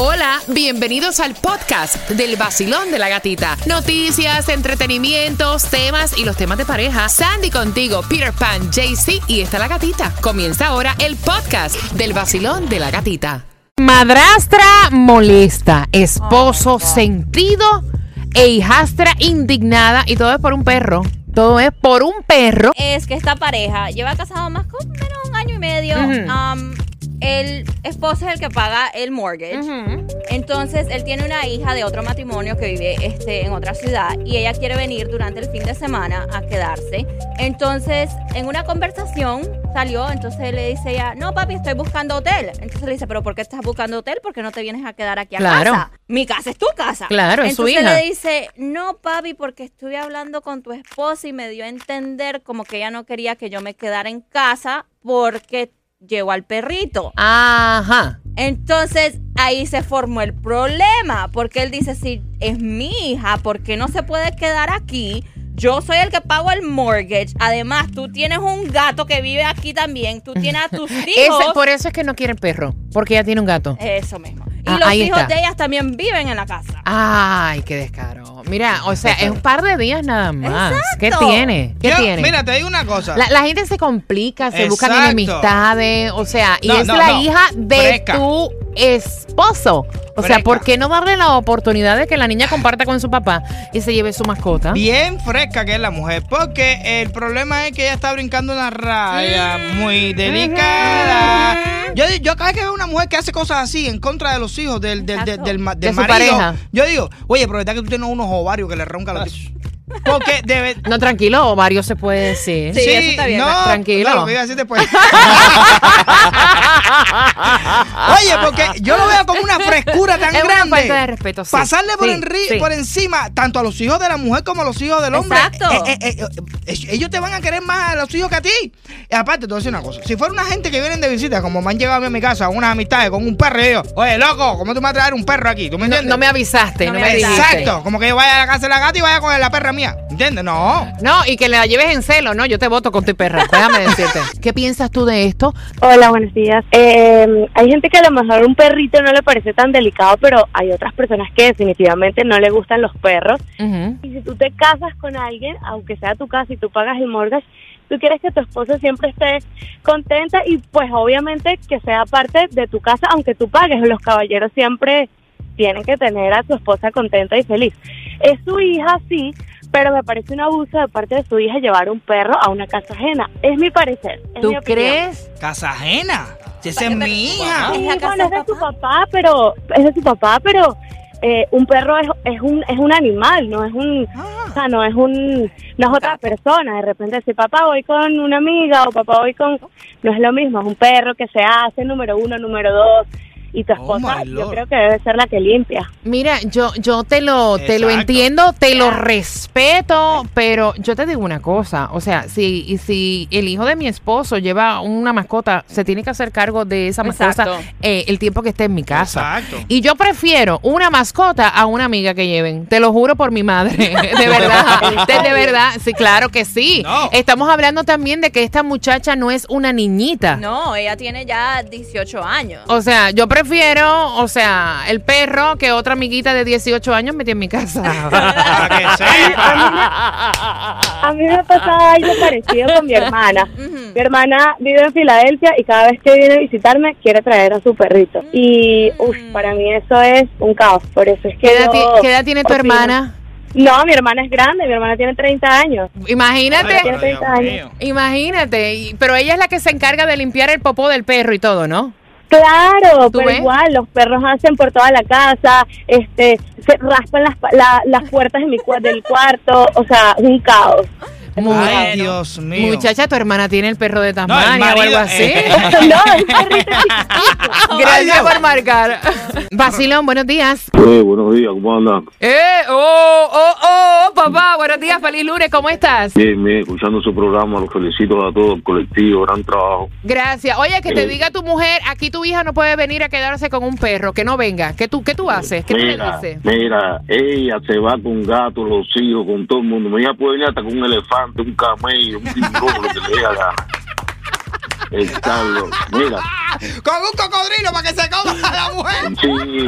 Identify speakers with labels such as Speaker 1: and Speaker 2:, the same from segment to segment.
Speaker 1: Hola, bienvenidos al podcast del vacilón de la gatita. Noticias, entretenimientos, temas y los temas de pareja. Sandy contigo, Peter Pan, JC y está la gatita. Comienza ahora el podcast del vacilón de la gatita. Madrastra molesta, esposo sentido e hijastra indignada y todo es por un perro. Todo es por un perro.
Speaker 2: es que esta pareja lleva casado más o menos un año y medio. Um, el esposo es el que paga el mortgage. Entonces, él tiene una hija de otro matrimonio que vive este, en otra ciudad y ella quiere venir durante el fin de semana a quedarse. Entonces, en una conversación salió, entonces él le dice ella, no papi, estoy buscando hotel. Entonces le dice, pero ¿por qué estás buscando hotel? ¿Por qué no te vienes a quedar aquí a
Speaker 1: Claro.
Speaker 2: casa? Mi casa es tu casa.
Speaker 1: Claro, es su
Speaker 2: Entonces
Speaker 1: hija.
Speaker 2: le dice, no papi, porque estuve hablando con tu esposa y me dio a entender como que ella no quería que yo me quedara en casa porque llevo al perrito.
Speaker 1: Ajá.
Speaker 2: Entonces ahí se formó el problema, porque él dice, si es mi hija, ¿por qué no se puede quedar aquí? Yo soy el que pago el mortgage. Además, tú tienes un gato que vive aquí también. Tú tienes a tus hijos.
Speaker 1: Ese- por eso es que no quiere el perro, porque ella tiene un gato.
Speaker 2: Eso mismo. Y
Speaker 1: Ah,
Speaker 2: los
Speaker 1: ahí
Speaker 2: hijos
Speaker 1: está.
Speaker 2: de ellas también viven en la casa.
Speaker 1: Ay, qué descaro. Mira, o sea, es un par de días nada más. ¿Qué tiene? ¿Qué
Speaker 3: Yo-
Speaker 1: tiene?
Speaker 3: Mira, te digo una cosa.
Speaker 1: La, la gente se complica, se buscan enemistades, o sea, y
Speaker 3: No,
Speaker 1: es
Speaker 3: no,
Speaker 1: la
Speaker 3: no.
Speaker 1: hija de tu esposo. O sea. ¿por qué no darle la oportunidad de que la niña comparta con su papá y se lleve su mascota?
Speaker 3: Bien fresca que es la mujer, porque el problema es que ella está brincando una raya muy delicada. Yo, yo cada vez que veo una mujer que hace cosas así en contra de los hijos del, del, del, del marido,
Speaker 1: pareja.
Speaker 3: yo digo, oye, pero verdad que tú tienes unos ovarios que le roncan los. Porque debe...
Speaker 1: No, tranquilo, varios se puede decir.
Speaker 2: Sí, eso está bien,
Speaker 3: no,
Speaker 1: tranquilo.
Speaker 3: No, lo que iba a decir después. Oye, porque yo lo veo como una frescura tan
Speaker 1: Es una
Speaker 3: grande.
Speaker 1: falta de respeto, sí.
Speaker 3: Pasarle por,
Speaker 1: Sí,
Speaker 3: enri-
Speaker 1: sí.
Speaker 3: por encima tanto a los hijos de la mujer como a los hijos del hombre.
Speaker 2: Exacto.
Speaker 3: Eh, eh, eh, eh, ellos te van a querer más a los hijos que a ti. Y aparte, te voy a decir una cosa. Si fuera una gente que vienen de visita, como me han llegado a mí a mi casa, unas amistades con un perro, y yo, oye, loco, ¿cómo tú me vas a traer un perro aquí? ¿Tú me
Speaker 1: No,
Speaker 3: entiendes?
Speaker 1: no me avisaste, no,
Speaker 2: No
Speaker 1: me dijiste.
Speaker 3: Exacto, como que yo vaya a la casa de la gata y vaya con la perra. ¿Entiendes? No.
Speaker 1: No, y que le la lleves en celo, no, yo te voto con tu perra, déjame decirte. ¿Qué piensas tú de esto?
Speaker 4: Hola, buenos días. Eh, hay gente que a lo mejor un perrito no le parece tan delicado, pero hay otras personas que definitivamente no le gustan los perros.
Speaker 1: Ujú.
Speaker 4: Y si tú te casas con alguien, aunque sea tu casa y tú pagas el mortgage, tú quieres que tu esposa siempre esté contenta y pues obviamente que sea parte de tu casa, aunque tú pagues. Los caballeros siempre tienen que tener a su esposa contenta y feliz. Es su hija, sí, pero me parece un abuso de parte de su hija llevar un perro a una casa ajena. Es mi parecer. es
Speaker 1: ¿Tú
Speaker 4: mi
Speaker 1: crees?
Speaker 3: Casa ajena. Si esa es mi hija.
Speaker 2: Es
Speaker 4: Sí, bueno, es
Speaker 2: del
Speaker 4: de su
Speaker 2: papá.
Speaker 4: papá, pero es de su papá, pero eh, un perro es, es un es un animal, no es un, o sea, no es un no es otra persona. De repente si papá voy con una amiga o papá voy con no es lo mismo, es un perro que se hace número uno, número dos y tu
Speaker 3: Oh,
Speaker 4: esposa yo creo que debe ser la que limpia.
Speaker 1: Mira, yo, yo te lo, te lo entiendo, te lo respeto, pero yo te digo una cosa, o sea, si, y si el hijo de mi esposo lleva una mascota, se tiene que hacer cargo de esa mascota eh, el tiempo que esté en mi casa.
Speaker 3: Exacto.
Speaker 1: Y yo prefiero una mascota a una amiga que lleven. Te lo juro por mi madre. De verdad. De, de verdad. Sí, claro que sí.
Speaker 3: No.
Speaker 1: Estamos hablando también de que esta muchacha no es una niñita.
Speaker 2: No, ella tiene ya 18 años.
Speaker 1: O sea, yo prefiero, o sea, el perro que otra amiguita de 18 años metí en mi casa.
Speaker 3: Para que sepa.
Speaker 4: A mí me pasa algo parecido con mi hermana. Mi hermana vive en Filadelfia y cada vez que viene a visitarme quiere traer a su perrito. Y uf, para mí eso es un caos. Por eso es que
Speaker 1: ¿Qué edad,
Speaker 4: yo
Speaker 1: ti- qué edad tiene tu hermana?
Speaker 4: No, mi hermana es grande, mi hermana tiene 30 años.
Speaker 1: Imagínate.
Speaker 3: Ay,
Speaker 4: tiene
Speaker 3: pero
Speaker 4: 30
Speaker 3: Dios
Speaker 4: años.
Speaker 1: Imagínate, pero ella es la que se encarga de limpiar el popó del perro y todo, ¿no?
Speaker 4: Claro,
Speaker 1: ¿Tú
Speaker 4: pero
Speaker 1: ves?
Speaker 4: igual los perros hacen por toda la casa, este, se raspan las, pa- la- las puertas de mi, del cuarto, o sea, es un caos.
Speaker 1: Muy
Speaker 3: Ay,
Speaker 1: bueno.
Speaker 3: Dios mío.
Speaker 1: Muchacha, tu hermana tiene el perro de Tasmania o
Speaker 3: marido,
Speaker 1: algo así.
Speaker 3: eh.
Speaker 4: no, el perrito.
Speaker 1: Gracias por marcar. Basilón, buenos días.
Speaker 5: Eh, buenos días, ¿cómo andan?
Speaker 1: Eh, oh, oh, oh, papá, buenos días, feliz lunes, ¿cómo estás?
Speaker 5: Bien, bien, escuchando su programa, los felicito a todo el colectivo, gran trabajo.
Speaker 1: Gracias. Oye, que te
Speaker 5: Eh.
Speaker 1: diga tu mujer, aquí tu hija no puede venir a quedarse con un perro, que no venga. ¿Qué tú, qué tú haces? ¿Qué tú le
Speaker 5: Mira,
Speaker 1: dices?
Speaker 5: mira, ella se va con gatos, los hijos, con todo el mundo. Mi hija puede venir hasta con un elefante, un camello, un tiburón, lo que le dé la gana. El Carlos, mira,
Speaker 3: con un cocodrilo para que se coma a mujer.
Speaker 5: Sí.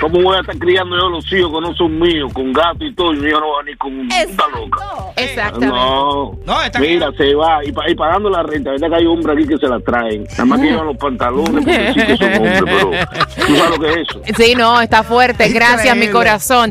Speaker 5: ¿Cómo voy a estar criando yo los hijos que no son míos, con gato y todo, y hijo no va ni con una loca?
Speaker 1: Exactamente.
Speaker 5: No,
Speaker 3: No, está
Speaker 5: mira, se va y, pa- y pagando la renta. ¿Verdad que hay hombres aquí que se la traen? Nada más que llevan los pantalones porque sí que son hombres, pero tú sabes lo que es eso.
Speaker 1: Sí, no, está fuerte. Gracias, mi corazón.